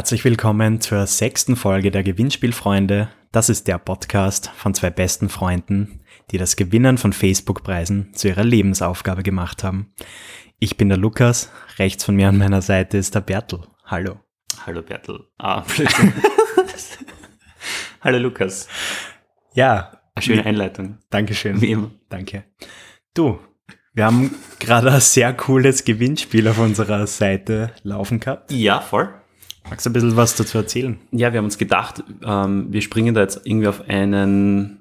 Herzlich willkommen zur sechsten Folge der Gewinnspielfreunde. Das ist der Podcast von zwei besten Freunden, die das Gewinnen von Facebook-Preisen zu ihrer Lebensaufgabe gemacht haben. Ich bin der Lukas, rechts von mir an meiner Seite ist der Bertel. Hallo. Hallo Bertel. Ah. Hallo Lukas. Ja. Schöne Einleitung. Dankeschön. Wie immer. Danke. Du, wir haben gerade ein sehr cooles Gewinnspiel auf unserer Seite laufen gehabt. Ja, voll. Magst du ein bisschen was dazu erzählen? Ja, wir haben uns gedacht, ähm, wir springen da jetzt irgendwie auf einen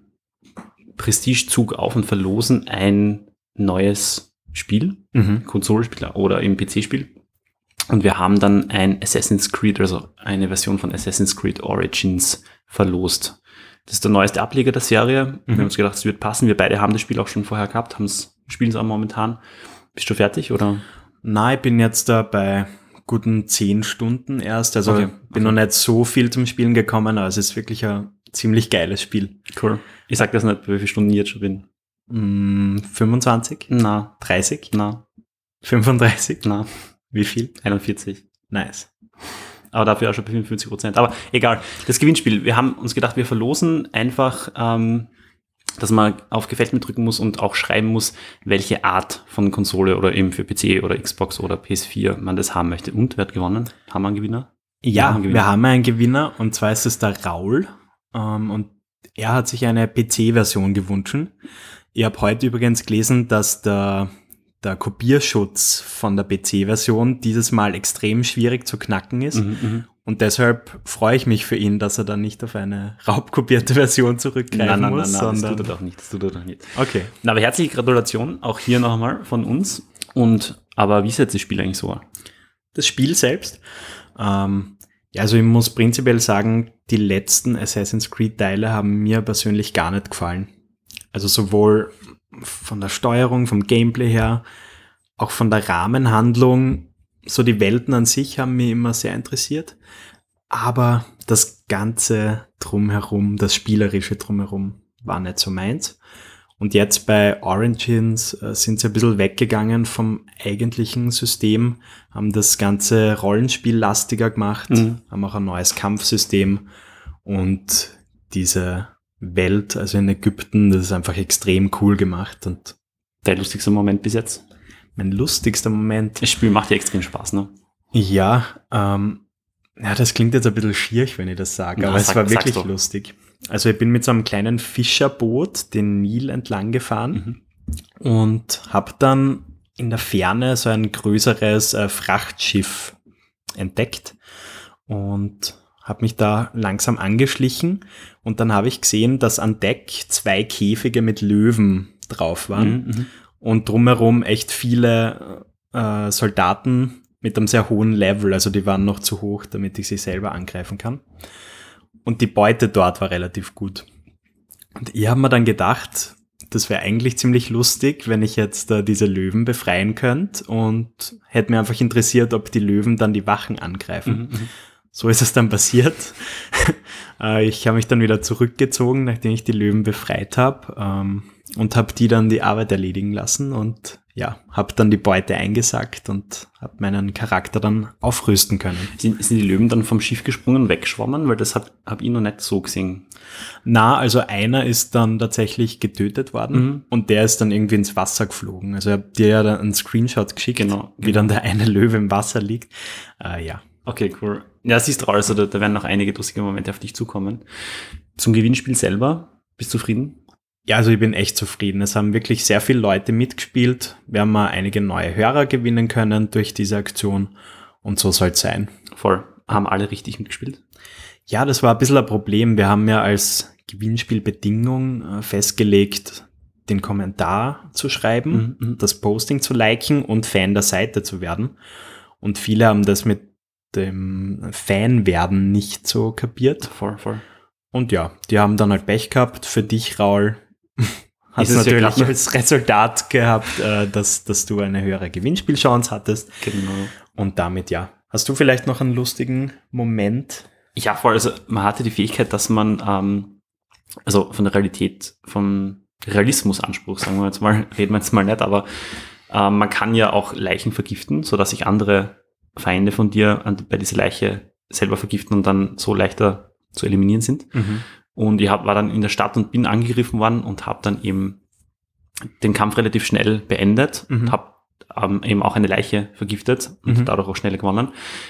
Prestigezug auf und verlosen ein neues Spiel, Mhm. Konsolenspiel oder im PC-Spiel. Und wir haben dann ein Assassin's Creed, also eine Version von Assassin's Creed Origins verlost. Das ist der neueste Ableger der Serie. Wir Mhm. haben uns gedacht, es wird passen. Wir beide haben das Spiel auch schon vorher gehabt, haben's, spielen es auch momentan. Bist du fertig oder? Na, ich bin jetzt da bei guten zehn Stunden erst. Also Okay, bin noch nicht so viel zum Spielen gekommen, aber es ist wirklich ein ziemlich geiles Spiel. Cool. Ich sag das nicht, wie viele Stunden ich jetzt schon bin. Mm, 25? Na, 30? na, 35? na, Wie viel? 41. Nice. Aber dafür auch schon bei 55 Prozent. Aber egal. Das Gewinnspiel. Wir haben uns gedacht, wir verlosen einfach, ähm, dass man auf Gefällt mir drücken muss und auch schreiben muss, welche Art von Konsole oder eben für PC oder Xbox oder PS4 man das haben möchte. Und wer hat gewonnen? Haben wir einen Gewinner? Wir Ja, haben einen Gewinner. wir haben einen Gewinner und zwar ist es der Raul ähm, und er hat sich eine PC-Version gewünscht. Ich habe heute übrigens gelesen, dass der, der Kopierschutz von der PC-Version dieses Mal extrem schwierig zu knacken ist Mhm, mhm. Und deshalb freue ich mich für ihn, dass er dann nicht auf eine raubkopierte Version zurückgreifen Nein, nein, nein, muss, nein, das sondern tut er doch nicht. Das tut er doch nicht. okay. Na, aber herzliche Gratulation auch hier nochmal von uns. Und, aber wie ist jetzt das Spiel eigentlich so? das Spiel selbst. Ähm, ja, also ich muss prinzipiell sagen, die letzten Assassin's Creed-Teile haben mir persönlich gar nicht gefallen. Also sowohl von der Steuerung, vom Gameplay her, auch von der Rahmenhandlung, so die Welten an sich haben mich immer sehr interessiert. Aber das Ganze drumherum, das Spielerische drumherum war nicht so meins. Und jetzt bei Origins äh, sind sie ein bisschen weggegangen vom eigentlichen System, haben das ganze Rollenspiel lastiger gemacht, Mhm. haben auch ein neues Kampfsystem und diese Welt, also in Ägypten, das ist einfach extrem cool gemacht und Der lustigste Moment bis jetzt? Mein lustigster Moment. Das Spiel macht ja extrem Spaß, ne? Ja, ähm, ja, das klingt jetzt ein bisschen schierig, wenn ich das sage, Na, aber es sag- war sag's wirklich lustig. Also ich bin mit so einem kleinen Fischerboot den Nil entlang gefahren Mhm. und habe dann in der Ferne so ein größeres äh, Frachtschiff entdeckt und habe mich da langsam angeschlichen und dann habe ich gesehen, dass an Deck zwei Käfige mit Löwen drauf waren Mhm, mhm. Und drumherum echt viele äh, Soldaten mit einem sehr hohen Level, also die waren noch zu hoch, damit ich sie selber angreifen kann. Und die Beute dort war relativ gut. Und ich habe mir dann gedacht, das wäre eigentlich ziemlich lustig, wenn ich jetzt äh, diese Löwen befreien könnte und hätte mir einfach interessiert, ob die Löwen dann die Wachen angreifen. Mhm, mhm. So ist es dann passiert. Äh, ich habe mich dann wieder zurückgezogen, nachdem ich die Löwen befreit habe ähm, und habe die dann die Arbeit erledigen lassen und ja, habe dann die Beute eingesackt und habe meinen Charakter dann aufrüsten können. Sind, sind die Löwen dann vom Schiff gesprungen und weggeschwommen? Weil das habe hab ich noch nicht so gesehen. Na, also einer ist dann tatsächlich getötet worden Mhm. und der ist dann irgendwie ins Wasser geflogen. Also ich habe dir ja dann einen Screenshot geschickt, Genau, wie dann der eine Löwe im Wasser liegt. Äh, ja, Okay, cool. Ja, siehst du, also da, da werden noch einige lustige Momente auf dich zukommen. Zum Gewinnspiel selber, bist du zufrieden? Ja, also ich bin echt zufrieden. Es haben wirklich sehr viele Leute mitgespielt. Wir haben mal einige neue Hörer gewinnen können durch diese Aktion und so soll es sein. Voll. Haben alle richtig mitgespielt? Ja, das war ein bisschen ein Problem. Wir haben ja als Gewinnspielbedingung äh, festgelegt, den Kommentar zu schreiben, Mhm, mhm. das Posting zu liken und Fan der Seite zu werden. Und viele haben das mit dem Fan-Werden nicht so kapiert. Voll, voll. Und ja, die haben dann halt Pech gehabt. Für dich, Raul, hast Ist ja natürlich klasse. als Resultat gehabt, äh, dass, dass du eine höhere Gewinnspielchance hattest. Genau. Und damit ja. Hast du vielleicht noch einen lustigen Moment? Ja, voll. Also man hatte die Fähigkeit, dass man, ähm, also von der Realität, vom Realismusanspruch, sagen wir jetzt mal, reden wir jetzt mal nicht, aber ähm, man kann ja auch Leichen vergiften, sodass sich andere Feinde von dir an, bei dieser Leiche selber vergiften und dann so leichter zu eliminieren sind. Mhm. Und ich hab, war dann in der Stadt und bin angegriffen worden und habe dann eben den Kampf relativ schnell beendet Mhm. und habe ähm, eben auch eine Leiche vergiftet und Mhm. dadurch auch schneller gewonnen.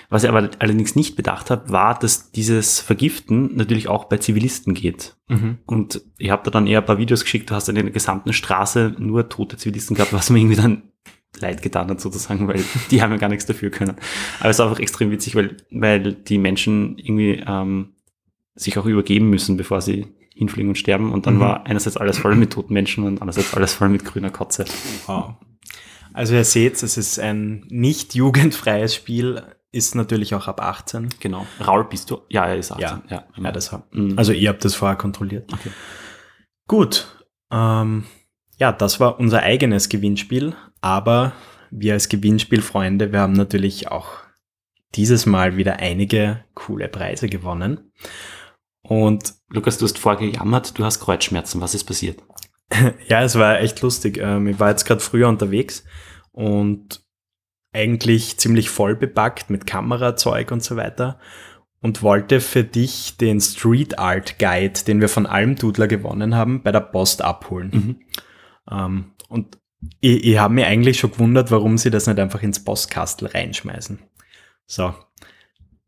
Was ich aber allerdings nicht bedacht habe, war, dass dieses Vergiften natürlich auch bei Zivilisten geht. Mhm. Und ich habe da dann eher ein paar Videos geschickt, du hast in der gesamten Straße nur tote Zivilisten gehabt, was mir irgendwie dann leid getan hat sozusagen, weil die haben ja gar nichts dafür können. Aber es war einfach extrem witzig, weil, weil die Menschen irgendwie ähm, sich auch übergeben müssen, bevor sie hinfliegen und sterben. Und dann Mhm. war einerseits alles voll mit toten Menschen und andererseits alles voll mit grüner Kotze. Wow. Also ihr seht, es ist ein nicht jugendfreies Spiel, ist natürlich auch ab 18. Genau. Raul, bist du? Ja, er ist 18. Ja. ja, Ja, das hab, Mhm. also ihr habt das vorher kontrolliert. Okay. Gut. Ähm, ja, das war unser eigenes Gewinnspiel, aber wir als Gewinnspielfreunde, wir haben natürlich auch dieses Mal wieder einige coole Preise gewonnen. Und Lukas, du hast vorher gejammert, du hast Kreuzschmerzen. Was ist passiert? ja, es war echt lustig. Ähm, ich war jetzt gerade früher unterwegs und eigentlich ziemlich voll bepackt mit Kamerazeug und so weiter und wollte für dich den Street Art Guide, den wir von Almdudler gewonnen haben, bei der Post abholen. Mhm. Ähm, und ich, ich habe mir eigentlich schon gewundert, warum sie das nicht einfach ins Postkastel reinschmeißen. So,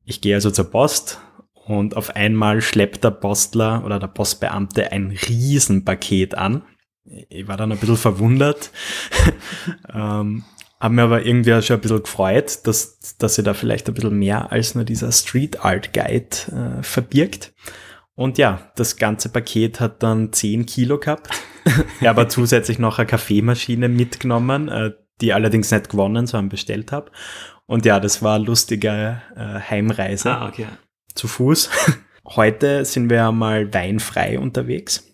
ich gehe also zur Post und auf einmal schleppt der Postler oder der Postbeamte ein Riesenpaket an. Ich war dann ein bisschen verwundert, ähm, habe mir aber irgendwie auch schon ein bisschen gefreut, dass, dass sie da vielleicht ein bisschen mehr als nur dieser Street Art Guide äh, verbirgt. Und ja, das ganze Paket hat dann 10 Kilo gehabt. Ich habe zusätzlich noch eine Kaffeemaschine mitgenommen, äh, die allerdings nicht gewonnen, sondern bestellt habe. Und ja, das war eine lustige äh, Heimreise Ah, okay. Zu Fuß. Heute sind wir mal weinfrei unterwegs.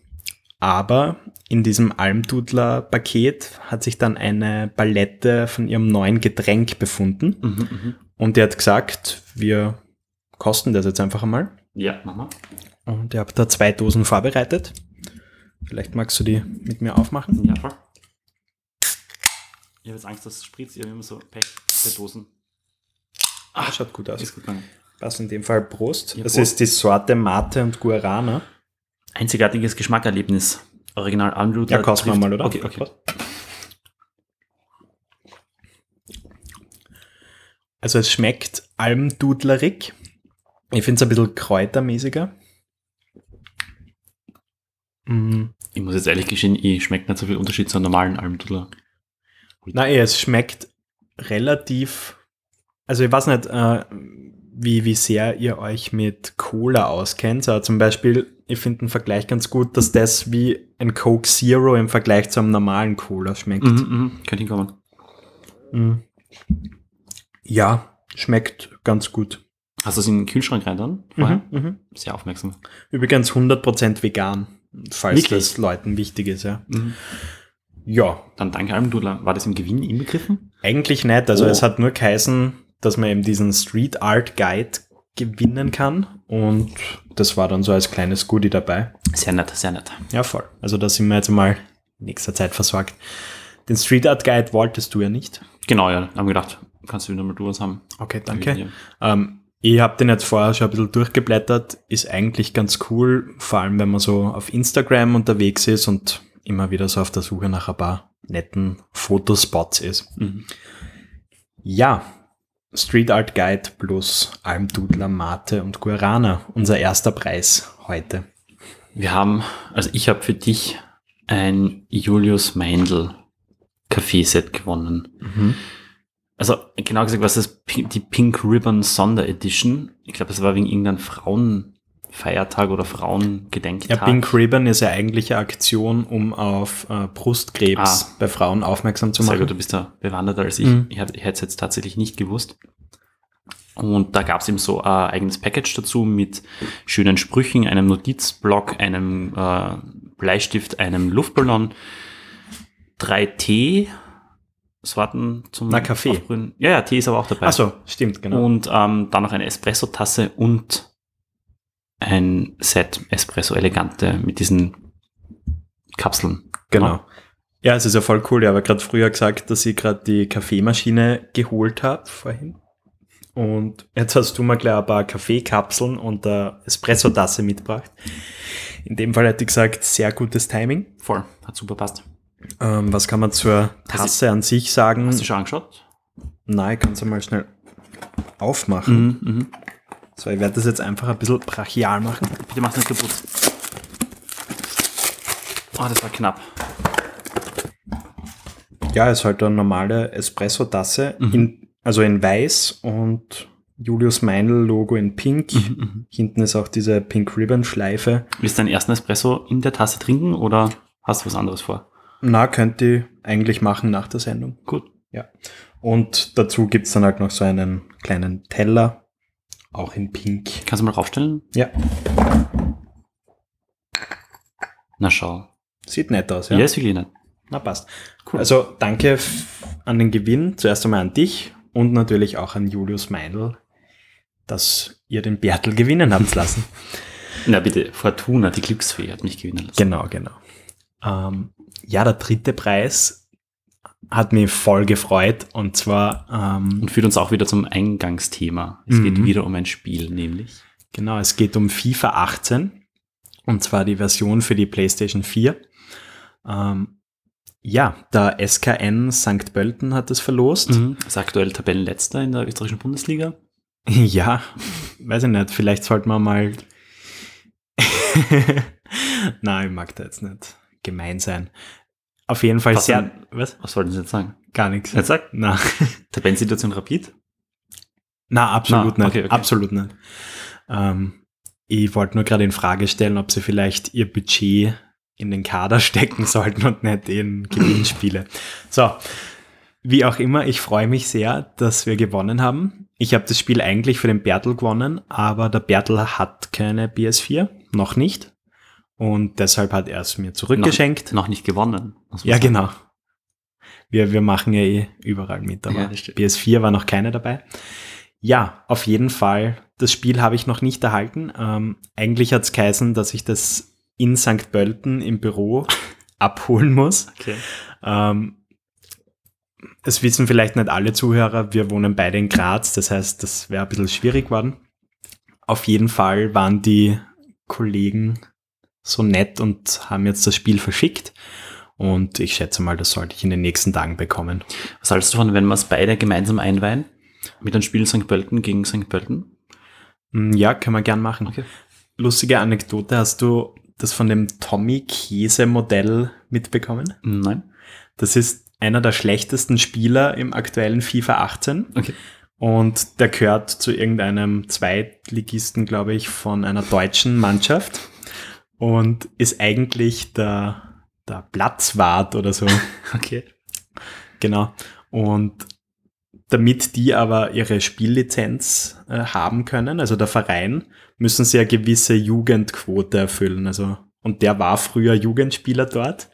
Aber in diesem Almdudler-Paket hat sich dann eine Palette von ihrem neuen Getränk befunden. Mhm, mhm. Und der hat gesagt, wir kosten das jetzt einfach einmal. Ja, mach mal. Und ich habe da zwei Dosen vorbereitet. Vielleicht magst du die mit mir aufmachen. Ja, voll. Ich habe jetzt Angst, dass es spritzt. Ich habe immer so Pech bei Dosen. Ah, schaut gut aus. Ist gut gegangen. Passt in dem Fall Prost. Ja, das Prost. ist die Sorte Mate und Guarana. Einzigartiges Geschmackerlebnis. Original Almdudler. Ja, kosten wir mal, oder? Okay, okay. Also es schmeckt almdudlerig. Ich finde es ein bisschen kräutermäßiger. Mm. Ich muss jetzt ehrlich gestehen, ich schmeckt nicht so viel Unterschied zu einem normalen Almdudler. Nein, es schmeckt relativ. Also ich weiß nicht, äh, wie, wie sehr ihr euch mit Cola auskennt. Aber zum Beispiel, ich finde den Vergleich ganz gut, dass das wie ein Coke Zero im Vergleich zu einem normalen Cola schmeckt. Mhm, mhm. Könnte hinkommen. Mm. Ja, schmeckt ganz gut. Hast du es in den Kühlschrank rein dann? Vorher? Mhm, mhm. Sehr aufmerksam. Übrigens 100% vegan, falls Wirklich? das Leuten wichtig ist. Ja. Mhm. ja, Dann danke Almdudler. War das im Gewinn inbegriffen? eigentlich nicht. Also Oh. es hat nur geheißen, dass man eben diesen Street Art Guide gewinnen kann. Und das war dann so als kleines Goodie dabei. Sehr nett, sehr nett. Ja, voll. Also da sind wir jetzt mal in nächster Zeit versorgt. Den Street Art Guide wolltest du ja nicht. Genau, ja. Haben gedacht, kannst du wieder mal du was haben. Okay, danke. Ähm, ich habe den jetzt vorher schon ein bisschen durchgeblättert. Ist eigentlich ganz cool, vor allem wenn man so auf Instagram unterwegs ist und immer wieder so auf der Suche nach ein paar netten Fotospots ist. Mhm. Ja, Street Art Guide plus Almdudler, Mate und Guarana, unser erster Preis heute. Wir haben, also ich habe für dich ein Julius Meindl Kaffeeset gewonnen. Also genau gesagt, was ist die Pink Ribbon Sonderedition? Ich glaube, es war wegen irgendeinem Frauenfeiertag oder Frauengedenktag. Ja, Pink Ribbon ist ja eigentlich eine Aktion, um auf äh, Brustkrebs Ah. bei Frauen aufmerksam zu Sehr machen. gut, du bist da bewanderter als ich. Mhm. Ich, ich hätte es jetzt tatsächlich nicht gewusst. Und da gab es eben so ein eigenes Package dazu mit schönen Sprüchen, einem Notizblock, einem äh, Bleistift, einem Luftballon, drei Tee, Sorten zum Na, Kaffee. Aufbrühen. Ja, ja, Tee ist aber auch dabei. Ach so, stimmt, genau. Und ähm, dann noch eine Espresso-Tasse und ein Set Espresso Elegante mit diesen Kapseln. Genau. Ja, es ist ja voll cool. Ich habe gerade früher gesagt, dass ich gerade die Kaffeemaschine geholt habe vorhin. Und jetzt hast du mal gleich ein paar Kaffeekapseln und eine Espresso-Tasse mitgebracht. In dem Fall hätte ich gesagt, sehr gutes Timing. Voll, hat super passt. Ähm, was kann man zur Tasse an sich sagen? Hast du schon angeschaut? Nein, ich kann es mal schnell aufmachen. Mhm. So, ich werde das jetzt einfach ein bisschen brachial machen. Bitte mach's nicht kaputt. Oh, das war knapp. Ja, ist halt eine normale Espresso-Tasse, in, also in weiß und Julius Meinl-Logo in pink. Hinten ist auch diese Pink Ribbon-Schleife. Willst du deinen ersten Espresso in der Tasse trinken oder hast du was anderes vor? Na, könnt ihr eigentlich machen nach der Sendung. Gut. Ja. Und dazu gibt's dann halt noch so einen kleinen Teller, auch in pink. Kannst du mal raufstellen? Ja, Na schau. sieht nett aus, Ja, ja. ist wirklich nett. Na, passt. Cool. Also danke an den Gewinn, zuerst einmal an dich und natürlich auch an Julius Meinl, dass ihr den Bertel gewinnen habt lassen. Na bitte, Fortuna, die Glücksfee, hat mich gewinnen lassen. genau, genau. Ähm, ja, der dritte Preis hat mich voll gefreut und zwar, ähm, Und führt uns auch wieder zum Eingangsthema. Es Mhm. geht wieder um ein Spiel, nämlich. genau, es geht um FIFA 18 und zwar die Version für die PlayStation 4. Ähm, ja, der SKN St. Pölten hat es verlost. Ist aktuell Tabellenletzter in der österreichischen Bundesliga. Ja, weiß ich nicht. Vielleicht sollten wir mal. Nein, ich mag da jetzt nicht gemein sein. Auf jeden Fall Was sehr. denn? Was? Was sollten Sie jetzt sagen? Gar nichts. Jetzt sag. Na, Tabellensituation Rapid? na absolut Na, nicht. okay, okay. Absolut nicht. Ähm, ich wollte nur gerade in Frage stellen, ob sie vielleicht ihr Budget in den Kader stecken sollten und nicht in Gewinnspiele. So, wie auch immer, ich freue mich sehr, dass wir gewonnen haben. Ich habe das Spiel eigentlich für den Bertel gewonnen, aber der Bertel hat keine PS4, noch nicht. Und deshalb hat er es mir zurückgeschenkt. Noch nicht gewonnen. ja, sagen. genau. Wir, wir machen ja eh überall mit, aber Ja, das stimmt. PS4 war noch keine dabei. Ja, auf jeden Fall. Das Spiel habe ich noch nicht erhalten. Ähm, eigentlich hat es geheißen, dass ich das in St. Pölten im Büro abholen muss. Okay. Ähm, es wissen vielleicht nicht alle Zuhörer, wir wohnen beide in Graz, das heißt, das wäre ein bisschen schwierig geworden. Auf jeden Fall waren die Kollegen so nett und haben jetzt das Spiel verschickt. Und ich schätze mal, das sollte ich in den nächsten Tagen bekommen. Was hältst du davon, wenn wir es beide gemeinsam einweihen? Mit einem Spiel St. Pölten gegen St. Pölten? Hm, Ja, können wir gern machen. Okay. Lustige Anekdote, hast du das von dem Tommy Käse Modell mitbekommen? Nein. Das ist einer der schlechtesten Spieler im aktuellen FIFA 18. Okay. Und der gehört zu irgendeinem Zweitligisten, glaube ich, von einer deutschen Mannschaft. Und ist eigentlich der, der Platzwart oder so. Okay. genau. Und damit die aber ihre Spiellizenz äh, haben können, also der Verein, müssen sie eine gewisse Jugendquote erfüllen. Also, und der war früher Jugendspieler dort.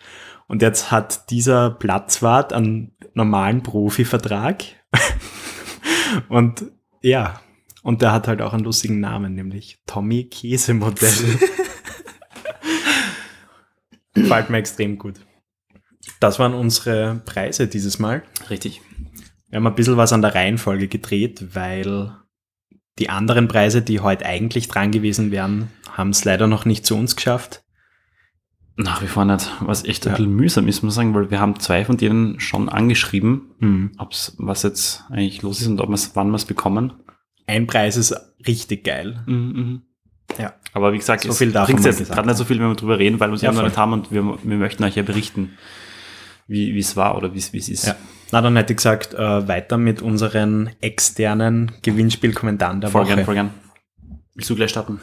Und jetzt hat dieser Platzwart einen normalen Profivertrag. und ja, und der hat halt auch einen lustigen Namen, nämlich Tommy Käsemodell. Gefällt mir extrem gut. Das waren unsere Preise dieses Mal. Richtig. Wir haben ein bisschen was an der Reihenfolge gedreht, weil die anderen Preise, die heute eigentlich dran gewesen wären, haben es leider noch nicht zu uns geschafft. Nach wie vor nicht. Was echt ein Ja. bisschen mühsam ist, muss man sagen, weil wir haben zwei von denen schon angeschrieben, Hm. ob's, was jetzt eigentlich los ist und ob wir's, wann wir es bekommen. Ein Preis ist richtig geil. Ja. Aber wie gesagt, So es bringt jetzt gerade nicht so viel, wenn wir drüber reden, weil wir es Ja, noch nicht haben und wir, wir möchten euch ja berichten, wie es war oder wie es ist. Ja. Na, dann hätte ich gesagt, äh, weiter mit unseren externen Gewinnspielkommentaren der Voll Woche. gern, voll gern. Willst du gleich starten?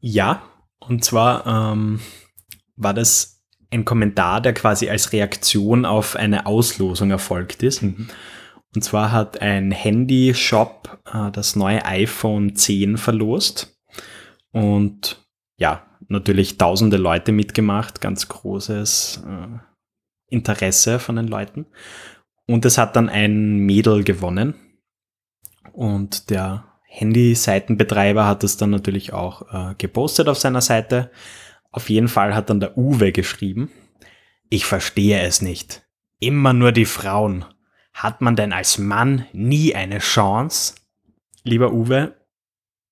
Ja, und zwar ähm, war das ein Kommentar, der quasi als Reaktion auf eine Auslosung erfolgt ist. Und zwar hat ein Handy-Shop äh, das neue iPhone 10 verlost. Und ja, natürlich tausende Leute mitgemacht, ganz großes äh, Interesse von den Leuten. Und es hat dann ein Mädel gewonnen. Und der Handy-Seitenbetreiber hat es dann natürlich auch äh, gepostet auf seiner Seite. Auf jeden Fall hat dann der Uwe geschrieben, ich verstehe es nicht. Immer nur die Frauen. Hat man denn als Mann nie eine Chance? lieber Uwe,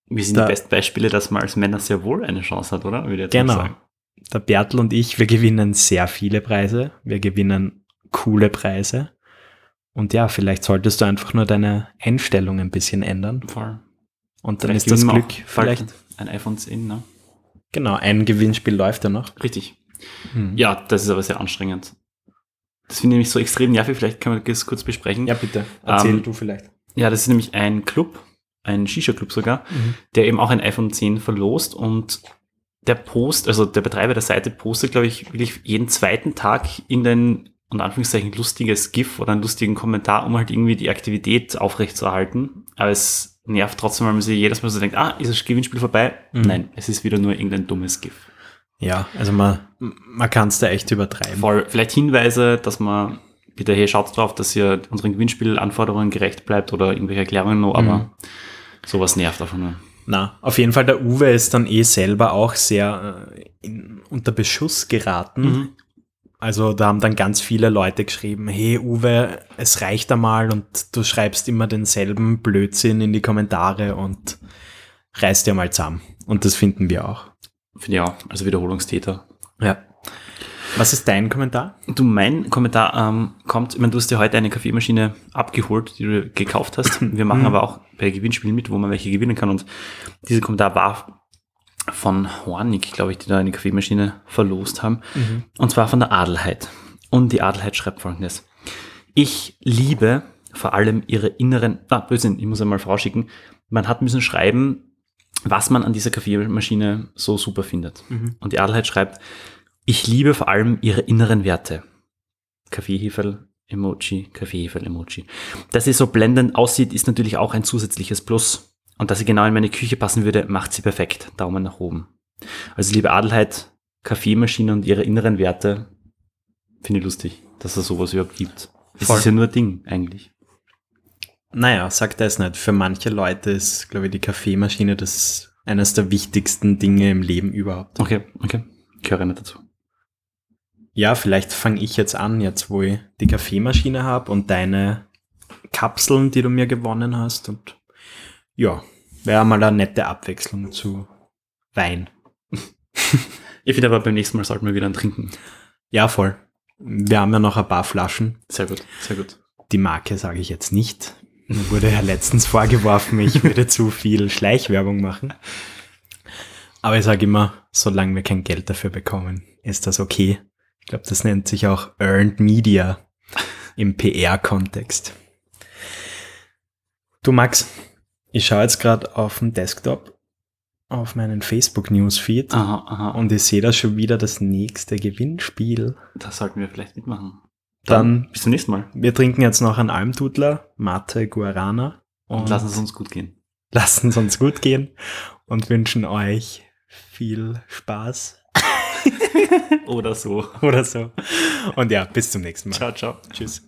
Wir sind Da- die besten Beispiele, dass man als Männer sehr wohl eine Chance hat, oder? Würde Genau. sagen. der Bertel und ich, wir gewinnen sehr viele Preise. Wir gewinnen coole Preise. Und ja, vielleicht solltest du einfach nur deine Einstellung ein bisschen ändern. Voll. Und dann Vielleicht ist das Glück vielleicht. ein iPhone 10, ne? Genau, ein Gewinnspiel läuft ja noch. Richtig. Hm. Ja, das ist aber sehr anstrengend. Das finde ich nämlich so extrem nervig. Vielleicht können wir das kurz besprechen. Ja, bitte. Erzähl Ähm, du vielleicht. Ja, das ist nämlich ein Club, ein Shisha-Club sogar, der eben auch ein iPhone 10 verlost und der Post, also der Betreiber der Seite postet, glaube ich, wirklich jeden zweiten Tag irgendein, unter Anführungszeichen, lustiges GIF oder einen lustigen Kommentar, um halt irgendwie die Aktivität aufrechtzuerhalten. Aber es nervt trotzdem, weil man sich jedes Mal so denkt, ah, ist das Gewinnspiel vorbei? Mhm. Nein, es ist wieder nur irgendein dummes GIF. Ja, also man, man kann es da echt übertreiben. Voll, vielleicht Hinweise, dass man bitte, hey, schaut drauf, dass ihr unseren Gewinnspielanforderungen gerecht bleibt oder irgendwelche Erklärungen noch, aber Mhm. Sowas nervt einfach nur. Na, auf jeden Fall, der Uwe ist dann eh selber auch sehr äh, in, unter Beschuss geraten. Mhm. Also da haben dann ganz viele Leute geschrieben, hey Uwe, es reicht einmal und du schreibst immer denselben Blödsinn in die Kommentare und reißt dir mal zusammen. Und das finden wir auch. Finde ich auch, also Wiederholungstäter. Ja. Was ist dein Kommentar? Du, mein Kommentar ähm, kommt, ich meine, du hast dir heute eine Kaffeemaschine abgeholt, die du gekauft hast. Wir machen Mhm. aber auch bei Gewinnspielen mit, wo man welche gewinnen kann. Und dieser Kommentar war von Hornig, glaube ich, die da eine Kaffeemaschine verlost haben. Und zwar von der Adelheid. Und die Adelheid schreibt folgendes. Ich liebe vor allem ihre inneren, ah, Blödsinn, ich muss einmal vorausschicken. Man hat müssen schreiben, was man an dieser Kaffeemaschine so super findet. Mhm. Und die Adelheid schreibt, ich liebe vor allem ihre inneren Werte. Kaffeeheferl, Emoji, Kaffeeheferl, Emoji. Dass sie so blendend aussieht, ist natürlich auch ein zusätzliches Plus. Und dass sie genau in meine Küche passen würde, macht sie perfekt. Daumen nach oben. Also liebe Adelheid, Kaffeemaschine und ihre inneren Werte, finde ich lustig, dass es sowas überhaupt gibt. Es ist ja nur ein Ding, eigentlich. Naja, sagt er es nicht. Für manche Leute ist, glaube ich, die Kaffeemaschine das eines der wichtigsten Dinge im Leben überhaupt. Okay, okay. Ich höre nicht dazu. Ja, vielleicht fange ich jetzt an, jetzt wo ich die Kaffeemaschine habe und deine Kapseln, die du mir gewonnen hast. Und ja, wäre mal eine nette Abwechslung zu Wein. Ich finde aber beim nächsten Mal sollten wir wieder einen trinken. Ja, voll. Wir haben ja noch ein paar Flaschen. Sehr gut, sehr gut. Die Marke sage ich jetzt nicht. Mir wurde ja letztens vorgeworfen, ich würde zu viel Schleichwerbung machen. Aber ich sage immer, solange wir kein Geld dafür bekommen, ist das okay. Ich glaube, das nennt sich auch Earned Media im PR-Kontext. Du Max, ich schaue jetzt gerade auf dem Desktop auf meinen Facebook-Newsfeed. Und und ich sehe da schon wieder das nächste Gewinnspiel. das sollten wir vielleicht mitmachen. Dann, bis zum nächsten Mal. wir trinken jetzt noch einen Almdudler, Mate Guarana Und lassen es uns gut gehen. lassen es uns gut gehen und wünschen euch viel Spaß Oder so. oder so. Und ja, bis zum nächsten Mal. Ciao, ciao. Tschüss.